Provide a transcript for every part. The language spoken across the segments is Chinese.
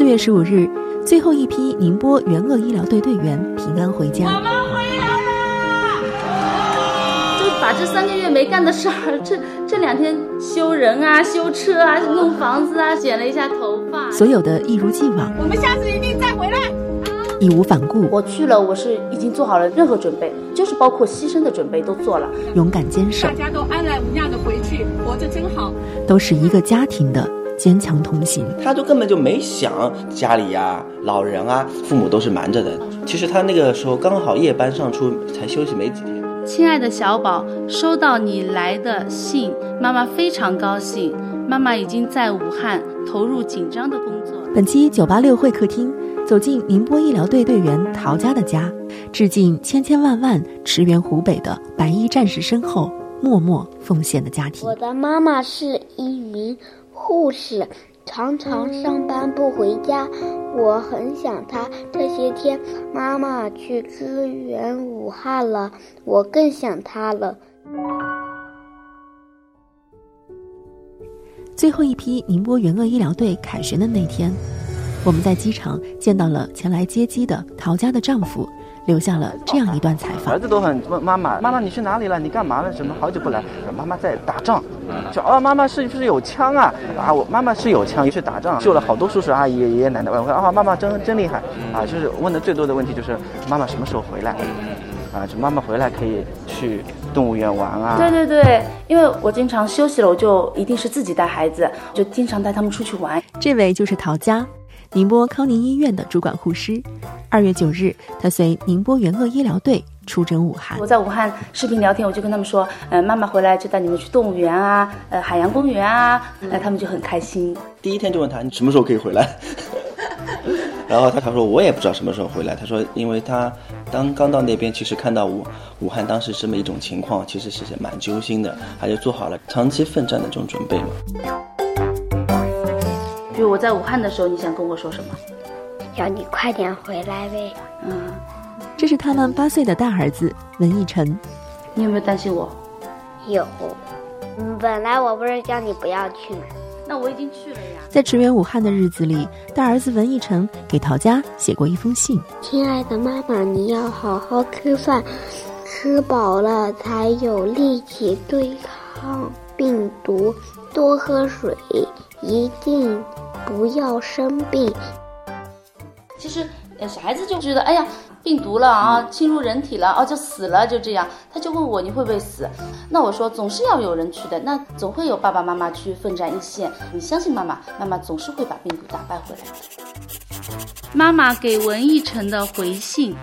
四月十五日，最后一批宁波援鄂医疗队队员平安回家。我们回来了！就把这三个月没干的事儿，这这两天修人啊、修车啊、弄房子啊、剪了一下头发，所有的一如既往。我们下次一定再回来，义无反顾。我去了，我是已经做好了任何准备，就是包括牺牲的准备都做了，勇敢坚守。大家都安然无恙的回去，活着真好。都是一个家庭的。坚强同行，他就根本就没想家里呀、老人啊、父母都是瞒着的。其实他那个时候刚好夜班上出，才休息没几天。亲爱的小宝，收到你来的信，妈妈非常高兴。妈妈已经在武汉投入紧张的工作。本期九八六会客厅，走进宁波医疗队队员陶家的家，致敬千千万万驰援湖北的白衣战士身后默默奉献的家庭。我的妈妈是一名。护士常常上班不回家，我很想她。这些天妈妈去支援武汉了，我更想她了。最后一批宁波援鄂医疗队凯旋的那天，我们在机场见到了前来接机的陶家的丈夫。留下了这样一段采访。儿子都很问妈妈：“妈妈，你去哪里了？你干嘛了？怎么好久不来？”妈妈在打仗。就啊，妈妈是不是有枪啊？啊，我妈妈是有枪，去打仗，救了好多叔叔阿姨、爷爷奶奶。我说啊，妈妈真真厉害啊！就是问的最多的问题就是妈妈什么时候回来？啊，就妈妈回来可以去动物园玩啊。对对对，因为我经常休息了，我就一定是自己带孩子，就经常带他们出去玩。这位就是陶佳。宁波康宁医院的主管护师，二月九日，他随宁波援鄂医疗队出征武汉。我在武汉视频聊天，我就跟他们说，呃，妈妈回来就带你们去动物园啊，呃，海洋公园啊，那他们就很开心。第一天就问他，你什么时候可以回来？然后他他说我也不知道什么时候回来。他说，因为他当刚到那边，其实看到武武汉当时这么一种情况，其实是蛮揪心的，他就做好了长期奋战的这种准备嘛。就我在武汉的时候，你想跟我说什么？要你快点回来呗。嗯，这是他们八岁的大儿子文逸晨。你有没有担心我？有。嗯本来我不是叫你不要去吗？那我已经去了呀。在驰援武汉的日子里，大儿子文逸晨给陶家写过一封信：亲爱的妈妈，你要好好吃饭，吃饱了才有力气对抗病毒，多喝水，一定。不要生病。其实，小孩子就觉得，哎呀，病毒了啊，侵入人体了，哦，就死了，就这样。他就问我，你会不会死？那我说，总是要有人去的，那总会有爸爸妈妈去奋战一线。你相信妈妈，妈妈总是会把病毒打败回来的。妈妈给文艺晨的回信：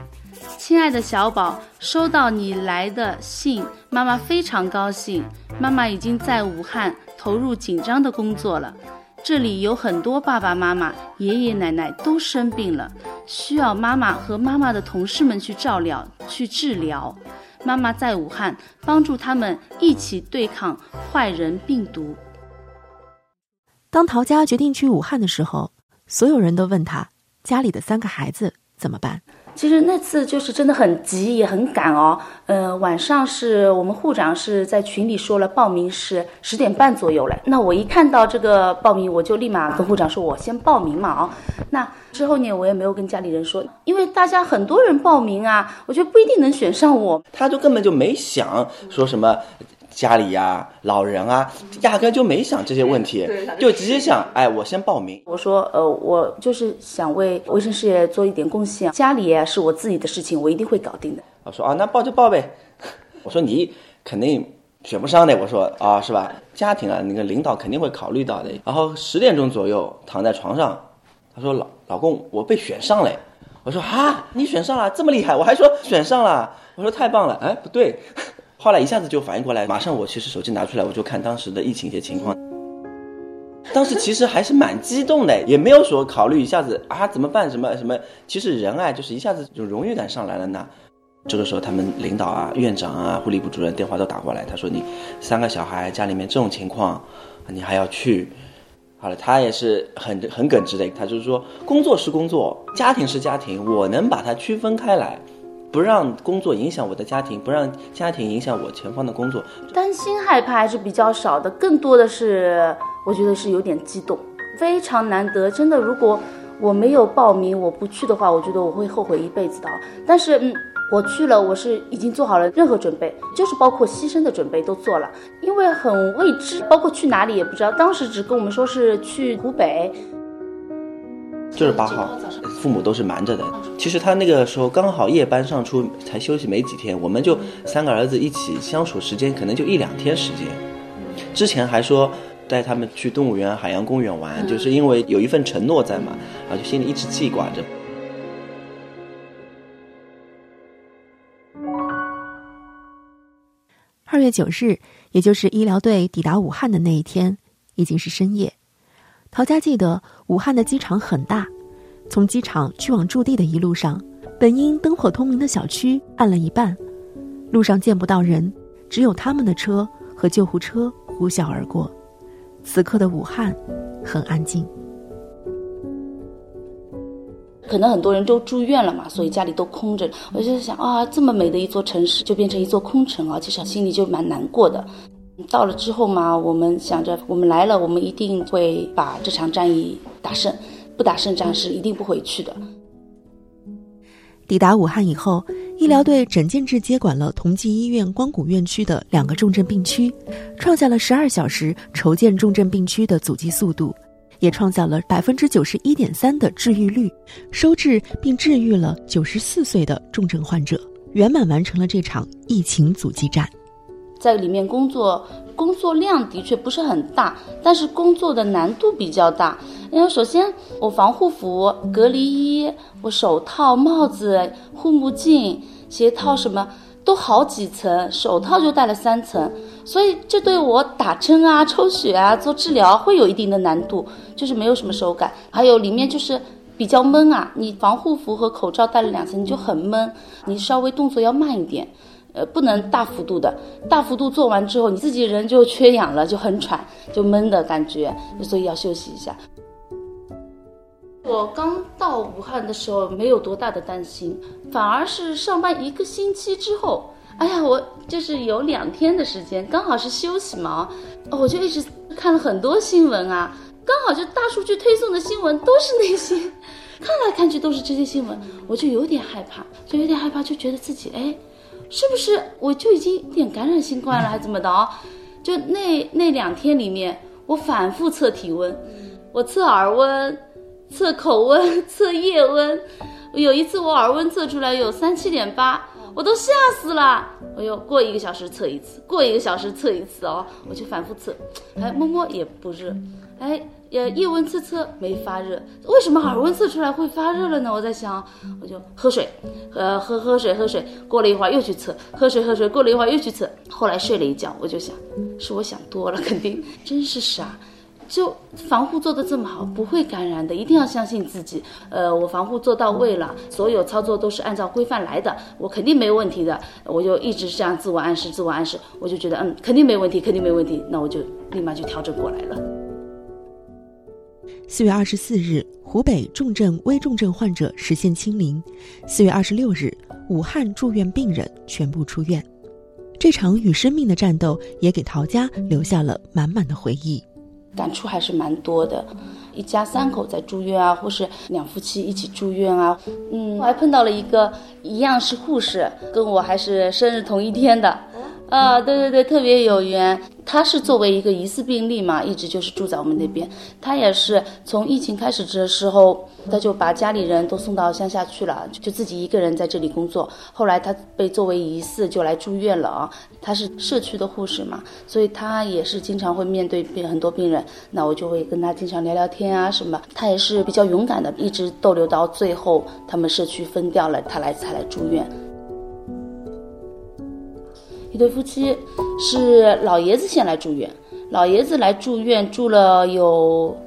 亲爱的小宝，收到你来的信，妈妈非常高兴。妈妈已经在武汉投入紧张的工作了。这里有很多爸爸妈妈、爷爷奶奶都生病了，需要妈妈和妈妈的同事们去照料、去治疗。妈妈在武汉帮助他们一起对抗坏人病毒。当陶家决定去武汉的时候，所有人都问他家里的三个孩子怎么办。其实那次就是真的很急也很赶哦，呃，晚上是我们护长是在群里说了报名是十点半左右了。那我一看到这个报名，我就立马跟护长说，我先报名嘛啊。那之后呢，我也没有跟家里人说，因为大家很多人报名啊，我觉得不一定能选上我。他就根本就没想说什么。家里呀，老人啊，压根就没想这些问题，就直接想，哎，我先报名。我说，呃，我就是想为卫生事业做一点贡献，家里是我自己的事情，我一定会搞定的。我说啊，那报就报呗。我说你肯定选不上的。我说啊，是吧？家庭啊，那个领导肯定会考虑到的。然后十点钟左右躺在床上，他说老老公，我被选上了。我说啊，你选上了，这么厉害？我还说选上了。我说太棒了。哎，不对。后来一下子就反应过来，马上我其实手机拿出来，我就看当时的疫情一些情况。当时其实还是蛮激动的，也没有说考虑一下子啊怎么办什么什么。其实人啊，就是一下子就荣誉感上来了呢。这个时候，他们领导啊、院长啊、护理部主任电话都打过来，他说你三个小孩家里面这种情况，你还要去。好了，他也是很很耿直的，他就是说工作是工作，家庭是家庭，我能把它区分开来。不让工作影响我的家庭，不让家庭影响我前方的工作。担心害怕还是比较少的，更多的是我觉得是有点激动，非常难得。真的，如果我没有报名，我不去的话，我觉得我会后悔一辈子的。但是，嗯，我去了，我是已经做好了任何准备，就是包括牺牲的准备都做了，因为很未知，包括去哪里也不知道。当时只跟我们说是去湖北，就是八号，父母都是瞒着的。其实他那个时候刚好夜班上出，才休息没几天，我们就三个儿子一起相处时间可能就一两天时间。之前还说带他们去动物园、海洋公园玩，就是因为有一份承诺在嘛，啊，就心里一直记挂着。二月九日，也就是医疗队抵达武汉的那一天，已经是深夜。陶家记得，武汉的机场很大，从机场去往驻地的一路上，本应灯火通明的小区暗了一半，路上见不到人，只有他们的车和救护车呼啸而过。此刻的武汉很安静。可能很多人都住院了嘛，所以家里都空着。我就想啊，这么美的一座城市就变成一座空城啊，其实心里就蛮难过的。到了之后嘛，我们想着我们来了，我们一定会把这场战役打胜，不打胜仗是一定不回去的。抵达武汉以后，医疗队整建制接管了同济医院光谷院区的两个重症病区，创下了十二小时筹建重症病区的阻击速度。也创造了百分之九十一点三的治愈率，收治并治愈了九十四岁的重症患者，圆满完成了这场疫情阻击战。在里面工作，工作量的确不是很大，但是工作的难度比较大。因为首先我防护服、隔离衣、我手套、帽子、护目镜、鞋套什么。都好几层，手套就戴了三层，所以这对我打针啊、抽血啊、做治疗会有一定的难度，就是没有什么手感。还有里面就是比较闷啊，你防护服和口罩戴了两层，你就很闷，你稍微动作要慢一点，呃，不能大幅度的，大幅度做完之后，你自己人就缺氧了，就很喘，就闷的感觉，所以要休息一下。我刚到武汉的时候没有多大的担心，反而是上班一个星期之后，哎呀，我就是有两天的时间，刚好是休息嘛，我就一直看了很多新闻啊，刚好就大数据推送的新闻都是那些，看来看去都是这些新闻，我就有点害怕，就有点害怕，就觉得自己哎，是不是我就已经有点感染新冠了，还怎么的哦？就那那两天里面，我反复测体温，我测耳温。测口温，测夜温，有一次我耳温测出来有三七点八，我都吓死了。哎呦，过一个小时测一次，过一个小时测一次哦，我就反复测，哎，摸摸也不热，哎，呃，夜温测测没发热，为什么耳温测出来会发热了呢？我在想，我就喝水，呃，喝喝水喝水，过了一会儿又去测，喝水喝水，过了一会儿又去测，后来睡了一觉，我就想，是我想多了，肯定，真是傻。就防护做得这么好，不会感染的，一定要相信自己。呃，我防护做到位了，所有操作都是按照规范来的，我肯定没问题的。我就一直这样自我暗示，自我暗示，我就觉得嗯，肯定没问题，肯定没问题。那我就立马就调整过来了。四月二十四日，湖北重症、危重症患者实现清零。四月二十六日，武汉住院病人全部出院。这场与生命的战斗，也给陶家留下了满满的回忆。感触还是蛮多的，一家三口在住院啊，或是两夫妻一起住院啊，嗯，我还碰到了一个一样是护士，跟我还是生日同一天的，啊，对对对，特别有缘。他是作为一个疑似病例嘛，一直就是住在我们那边。他也是从疫情开始的时候，他就把家里人都送到乡下去了，就自己一个人在这里工作。后来他被作为疑似就来住院了啊。他是社区的护士嘛，所以他也是经常会面对病很多病人。那我就会跟他经常聊聊天啊什么。他也是比较勇敢的，一直逗留到最后，他们社区分掉了，他来才来住院。一对夫妻是老爷子先来住院，老爷子来住院住了有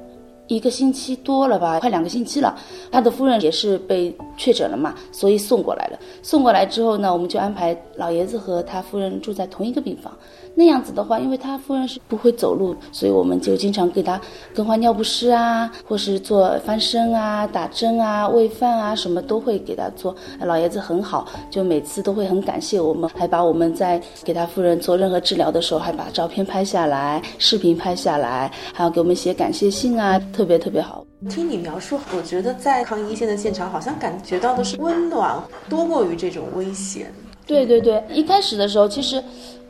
一个星期多了吧，快两个星期了。他的夫人也是被确诊了嘛，所以送过来了。送过来之后呢，我们就安排老爷子和他夫人住在同一个病房。那样子的话，因为他夫人是不会走路，所以我们就经常给他更换尿不湿啊，或是做翻身啊、打针啊、喂饭啊，什么都会给他做。老爷子很好，就每次都会很感谢我们，还把我们在给他夫人做任何治疗的时候，还把照片拍下来、视频拍下来，还要给我们写感谢信啊，特别特别好。听你描述，我觉得在抗疫一线的现场，好像感觉到的是温暖多过于这种危险。对对对，一开始的时候，其实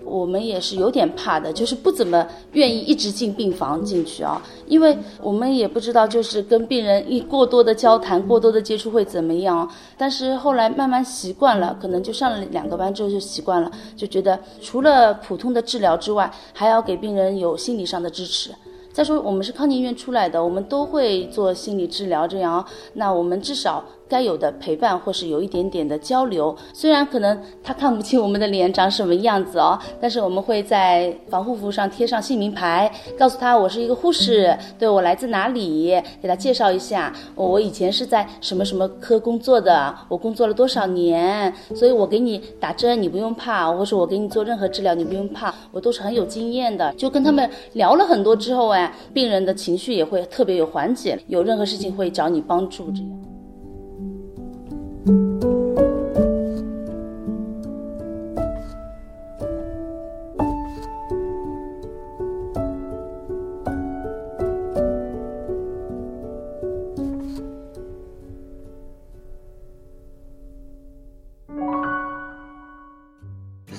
我们也是有点怕的，就是不怎么愿意一直进病房进去啊，因为我们也不知道，就是跟病人一过多的交谈、过多的接触会怎么样。但是后来慢慢习惯了，可能就上了两个班之后就习惯了，就觉得除了普通的治疗之外，还要给病人有心理上的支持。再说我们是康宁医院出来的，我们都会做心理治疗，这样，那我们至少。该有的陪伴或是有一点点的交流，虽然可能他看不清我们的脸长什么样子哦，但是我们会在防护服上贴上姓名牌，告诉他我是一个护士，对我来自哪里，给他介绍一下，我以前是在什么什么科工作的，我工作了多少年，所以我给你打针你不用怕，或者我给你做任何治疗你不用怕，我都是很有经验的。就跟他们聊了很多之后哎，病人的情绪也会特别有缓解，有任何事情会找你帮助这样。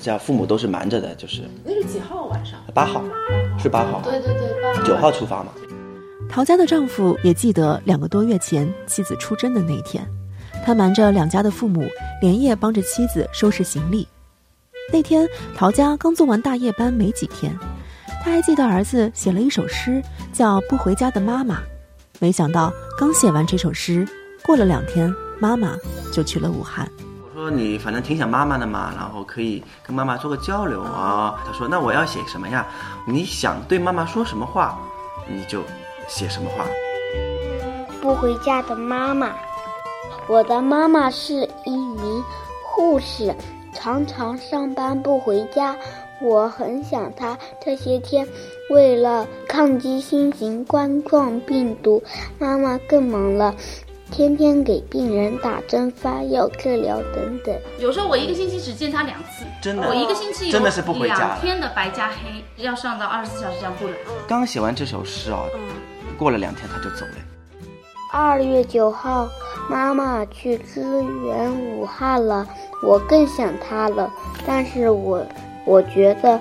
家父母都是瞒着的，就是那是几号晚上？八号，是八号。对对对，八号。九号出发嘛。陶家的丈夫也记得两个多月前妻子出征的那一天，他瞒着两家的父母，连夜帮着妻子收拾行李。那天陶家刚做完大夜班没几天，他还记得儿子写了一首诗，叫《不回家的妈妈》。没想到刚写完这首诗，过了两天，妈妈就去了武汉。我说你反正挺想妈妈的嘛，然后可以跟妈妈做个交流啊。他说那我要写什么呀？你想对妈妈说什么话，你就写什么话。不回家的妈妈，我的妈妈是一名护士，常常上班不回家，我很想她。这些天，为了抗击新型冠状病毒，妈妈更忙了。天天给病人打针、发药、治疗等等。有时候我一个星期只见她两次，真的。我一个星期真的是不回家，两天的白加黑，要上到二十四小时这样不来。刚写完这首诗啊，过了两天他就走了。二月九号，妈妈去支援武汉了，我更想她了。但是我我觉得。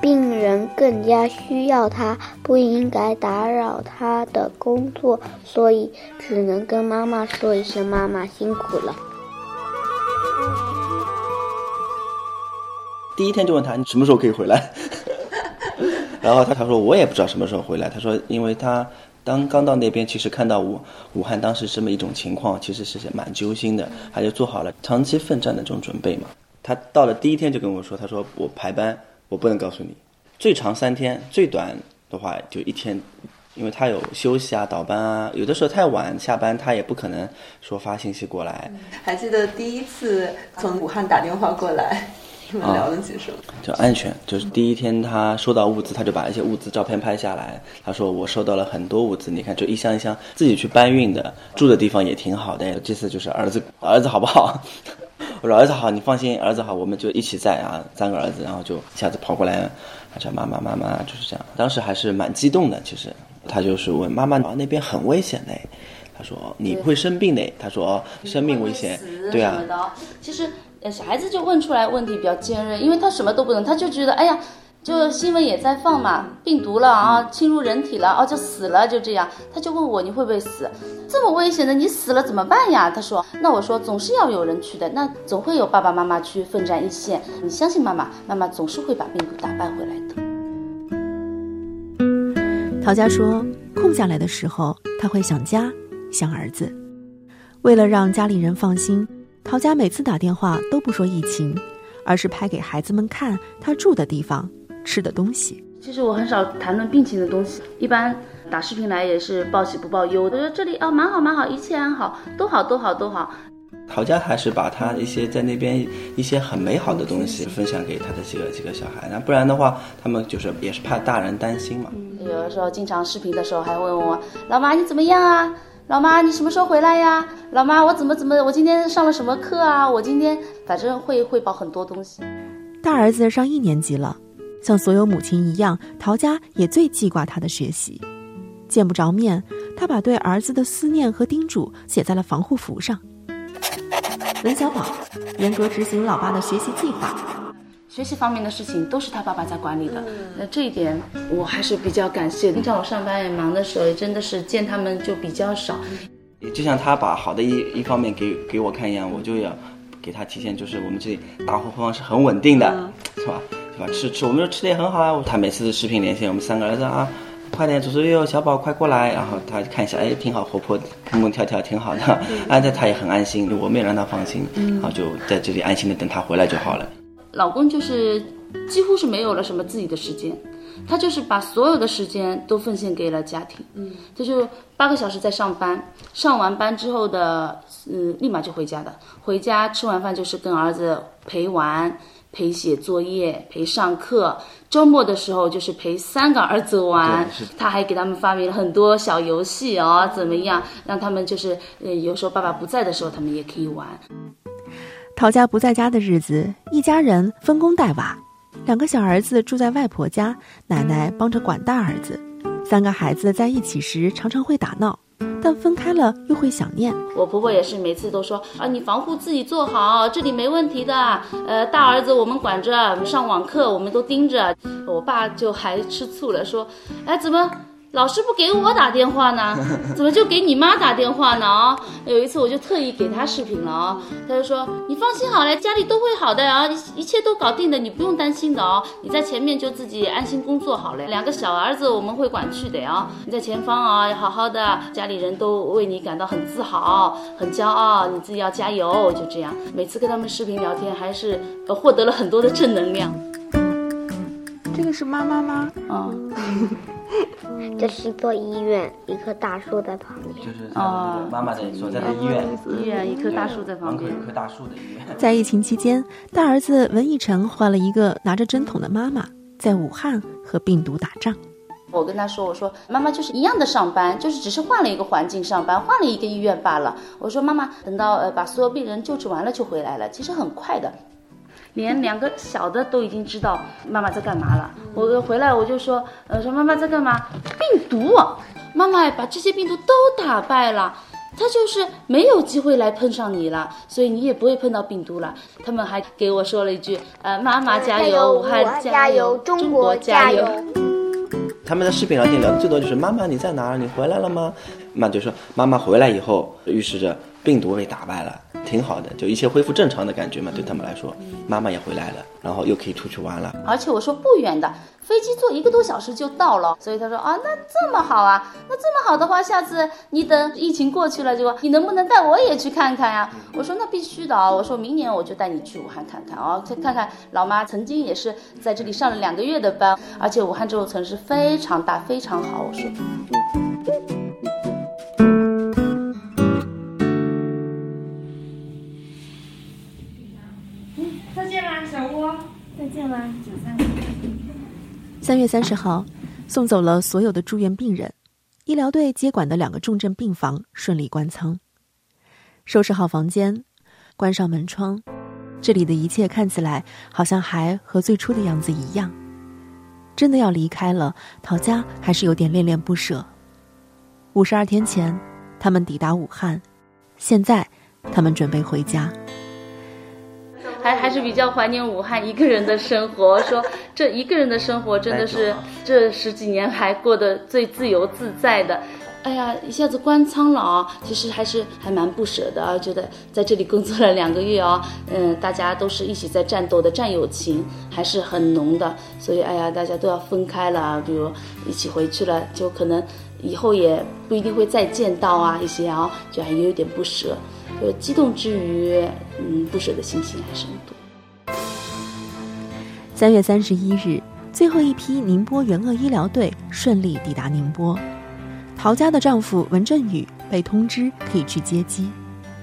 病人更加需要她，不应该打扰她的工作，所以只能跟妈妈说一声：“妈妈辛苦了。”第一天就问他：“你什么时候可以回来？” 然后他他说：“我也不知道什么时候回来。”他说：“因为他当刚到那边，其实看到武武汉当时这么一种情况，其实是蛮揪心的，他就做好了长期奋战的这种准备嘛。他到了第一天就跟我说：“他说我排班。”我不能告诉你，最长三天，最短的话就一天，因为他有休息啊、倒班啊，有的时候太晚下班，他也不可能说发信息过来。还记得第一次从武汉打电话过来，你们聊了些什么？就安全，就是第一天他收到物资，他就把一些物资照片拍下来。他说我收到了很多物资，你看，就一箱一箱自己去搬运的，住的地方也挺好的。这次就是儿子，儿子好不好？我说儿子好，你放心，儿子好，我们就一起在啊，三个儿子，然后就一下子跑过来，他叫妈妈妈妈，就是这样。当时还是蛮激动的，其实他就是问妈妈，那边很危险嘞，他说你不会生病的，他说生命危险，对啊。其实小孩子就问出来问题比较尖锐，因为他什么都不懂，他就觉得哎呀。就新闻也在放嘛，病毒了啊，侵入人体了啊，就死了，就这样。他就问我你会不会死？这么危险的，你死了怎么办呀？他说，那我说总是要有人去的，那总会有爸爸妈妈去奋战一线。你相信妈妈，妈妈总是会把病毒打败回来的。陶家说，空下来的时候他会想家，想儿子。为了让家里人放心，陶家每次打电话都不说疫情，而是拍给孩子们看他住的地方。吃的东西，其实我很少谈论病情的东西，一般打视频来也是报喜不报忧。我说这里啊，蛮好蛮好，一切安好，都好都好都好。陶家还是把他一些在那边一些很美好的东西分享给他的几个几个小孩，那不然的话，他们就是也是怕大人担心嘛。有的时候经常视频的时候还问我，老妈你怎么样啊？老妈你什么时候回来呀？老妈我怎么怎么我今天上了什么课啊？我今天反正会汇报很多东西。大儿子上一年级了。像所有母亲一样，陶家也最记挂他的学习。见不着面，他他把对儿子的思念和叮嘱写在了防护服上。文小宝严格执行老爸的学习计划，学习方面的事情都是他爸爸在管理的，那这一点我还是比较感谢。平常我上班也忙的时候，也真的是见他们就比较少。就像他把好的一一方面给给我看一样，我就要给他体现，就是我们这里大后方是很稳定的，是吧？是吧？吃吃，我们说吃的也很好啊。他每次视频连线，我们三个儿子啊，快点，左左右右，小宝快过来，然后他看一下，哎，挺好，活泼，蹦蹦跳跳，挺好的。啊，这他也很安心，我们也让他放心，然后就在这里安心的等他回来就好了。老公就是几乎是没有了什么自己的时间，他就是把所有的时间都奉献给了家庭。嗯，他就八个小时在上班，上完班之后的，嗯，立马就回家的。回家吃完饭就是跟儿子陪玩、陪写作业、陪上课。周末的时候就是陪三个儿子玩，他还给他们发明了很多小游戏哦，怎么样让他们就是，呃，有时候爸爸不在的时候，他们也可以玩。陶家不在家的日子，一家人分工带娃，两个小儿子住在外婆家，奶奶帮着管大儿子。三个孩子在一起时常常会打闹，但分开了又会想念。我婆婆也是每次都说啊，你防护自己做好，这里没问题的。呃，大儿子我们管着，上网课我们都盯着。我爸就还吃醋了，说，哎，怎么？老师不给我打电话呢，怎么就给你妈打电话呢？啊，有一次我就特意给她视频了啊，她就说你放心好了，家里都会好的啊，一切都搞定的，你不用担心的哦。你在前面就自己安心工作好了，两个小儿子我们会管去的啊。你在前方啊，要好好的，家里人都为你感到很自豪、很骄傲，你自己要加油。就这样，每次跟他们视频聊天，还是呃获得了很多的正能量。这个是妈妈吗？嗯。这是一座医院，一棵大树在旁边。就是妈妈的所在的医院。医院一棵大树在旁边。门口有棵大树的医院。在疫情期间，大儿子文艺成换了一个拿着针筒的妈妈，在武汉和病毒打仗。我跟他说：“我说妈妈就是一样的上班，就是只是换了一个环境上班，换了一个医院罢了。”我说：“妈妈，等到呃把所有病人救治完了就回来了，其实很快的。”连两个小的都已经知道妈妈在干嘛了。我回来我就说，呃，说妈妈在干嘛？病毒，妈妈把这些病毒都打败了，他就是没有机会来碰上你了，所以你也不会碰到病毒了。他们还给我说了一句，呃，妈妈加油，武汉加油，中国加油。他们在视频聊天聊的最多就是妈妈你在哪儿？你回来了吗？妈就说妈妈回来以后，预示着病毒被打败了。挺好的，就一切恢复正常的感觉嘛，对他们来说，妈妈也回来了，然后又可以出去玩了。而且我说不远的，飞机坐一个多小时就到了，所以他说啊，那这么好啊，那这么好的话，下次你等疫情过去了，就你能不能带我也去看看呀？我说那必须的啊，我说明年我就带你去武汉看看啊，再看看老妈曾经也是在这里上了两个月的班，而且武汉这座城市非常大，非常好。我说。三月三十号，送走了所有的住院病人，医疗队接管的两个重症病房顺利关舱，收拾好房间，关上门窗，这里的一切看起来好像还和最初的样子一样。真的要离开了，陶家还是有点恋恋不舍。五十二天前，他们抵达武汉，现在，他们准备回家。还还是比较怀念武汉一个人的生活，说 这一个人的生活真的是这十几年来过得最自由自在的。哎呀，一下子关仓了啊，其实还是还蛮不舍的啊，觉得在这里工作了两个月啊，嗯，大家都是一起在战斗的战友情还是很浓的，所以哎呀，大家都要分开了，比如一起回去了，就可能以后也不一定会再见到啊，一些啊，就还有点不舍。就激动之余，嗯，不舍的心情还是很多。三月三十一日，最后一批宁波援鄂医疗队顺利抵达宁波，陶家的丈夫文振宇被通知可以去接机，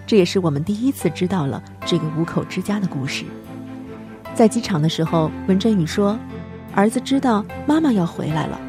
这也是我们第一次知道了这个五口之家的故事。在机场的时候，文振宇说：“儿子知道妈妈要回来了，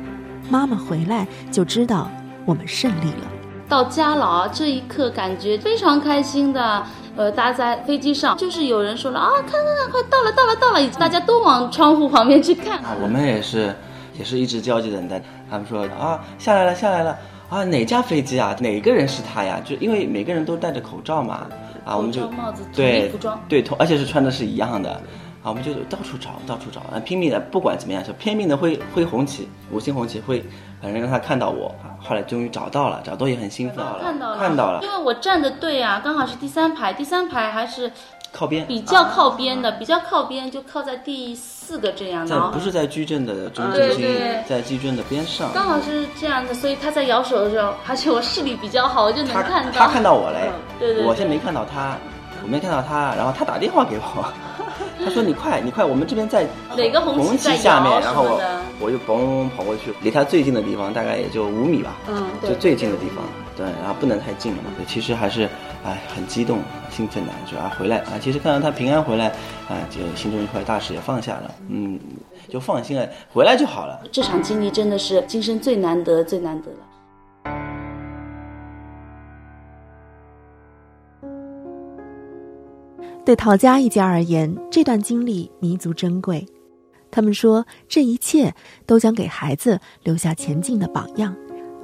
妈妈回来就知道我们胜利了。”到家了啊！这一刻感觉非常开心的。呃，大家在飞机上，就是有人说了啊，看看看，快到了，到了，到了！大家都往窗户旁边去看。啊我们也是，也是一直焦急等待。他们说啊，下来了，下来了。啊，哪架飞机啊？哪个人是他呀？就因为每个人都戴着口罩嘛，啊，我们就对服装对同，而且是穿的是一样的，啊，我们就到处找，到处找，啊，拼命的，不管怎么样，就拼命的挥挥红旗，五星红旗挥，反正让他看到我。啊后来终于找到了，找到也很兴奋，看到了，看到了因，为我站的队啊，刚好是第三排，第三排还是靠边，比较靠边的，比较靠边，就靠在第四个这样的在啊。不是在矩阵的中心对，在矩阵的边上。刚好是这样的，所以他在摇手的时候，而且我视力比较好，我就能看到。他看到我嘞嗯，对对对我先没看到他，我没看到他，然后他打电话给我，他说你快你快，我们这边在哪个红旗下面，然后我什么的我就嘣跑过去，离他最近的地方大概也就五米吧，嗯，就，最近的地方，对，然后不能太近了嘛，对，其实还是哎很激动兴奋的，就啊回来啊，其实看到他平安回来啊，就心中一块大石也放下了，嗯，就放心了，回来就好了。这场经历真的是今生最难得、最难得了。对陶家一家而言，这段经历弥足珍贵。他们说，这一切都将给孩子留下前进的榜样，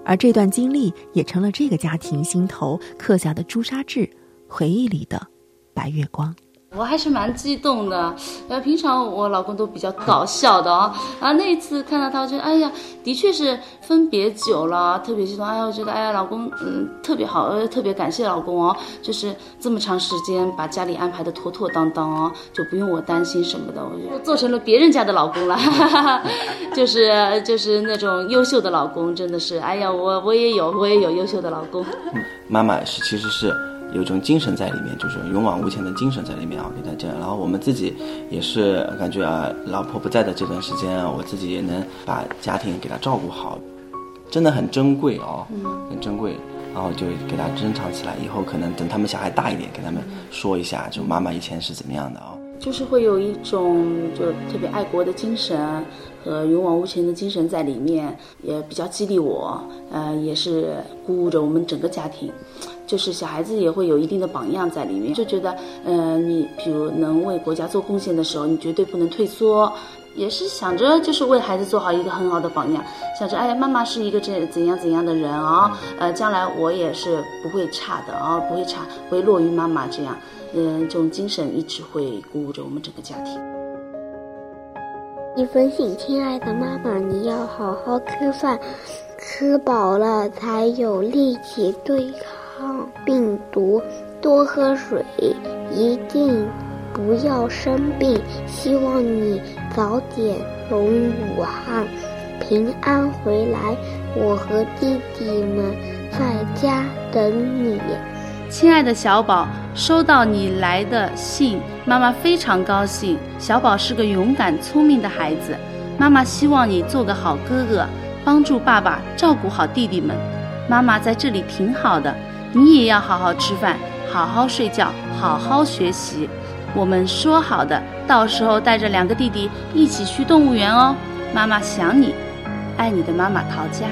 而这段经历也成了这个家庭心头刻下的朱砂痣，回忆里的白月光。我还是蛮激动的，呃，平常我老公都比较搞笑的啊，啊，那一次看到他，我觉得哎呀，的确是分别久了，特别激动，哎呀，我觉得哎呀，老公，嗯，特别好，呃，特别感谢老公哦，就是这么长时间把家里安排的妥妥当当哦，就不用我担心什么的，我就做成了别人家的老公了，哈哈哈，就是就是那种优秀的老公，真的是，哎呀，我我也有，我也有优秀的老公。妈妈是其实是有一种精神在里面，就是勇往无前的精神在里面啊，给大家。然后我们自己也是感觉啊，老婆不在的这段时间啊，我自己也能把家庭给她照顾好，真的很珍贵哦，很珍贵。然后就给她珍藏起来，以后可能等他们小孩大一点，给他们说一下，就妈妈以前是怎么样的哦。就是会有一种就特别爱国的精神和勇往无前的精神在里面，也比较激励我，呃，也是鼓舞着我们整个家庭。就是小孩子也会有一定的榜样在里面，就觉得，呃，你比如能为国家做贡献的时候，你绝对不能退缩，也是想着就是为孩子做好一个很好的榜样，想着，哎呀，妈妈是一个这怎样怎样的人啊、呃，将来我也是不会差的啊、不会差，不会落于妈妈这样。嗯，这种精神一直会鼓舞着我们整个家庭。一封信，亲爱的妈妈，你要好好吃饭，吃饱了才有力气对抗抗病毒。多喝水，一定不要生病。希望你早点从武汉平安回来，我和弟弟们在家等你。亲爱的小宝，收到你来的信，妈妈非常高兴。小宝是个勇敢聪明的孩子，妈妈希望你做个好哥哥，帮助爸爸照顾好弟弟们。妈妈在这里挺好的，你也要好好吃饭，好好睡觉，好好学习。我们说好的，到时候带着两个弟弟一起去动物园哦。妈妈想你，爱你的妈妈陶佳。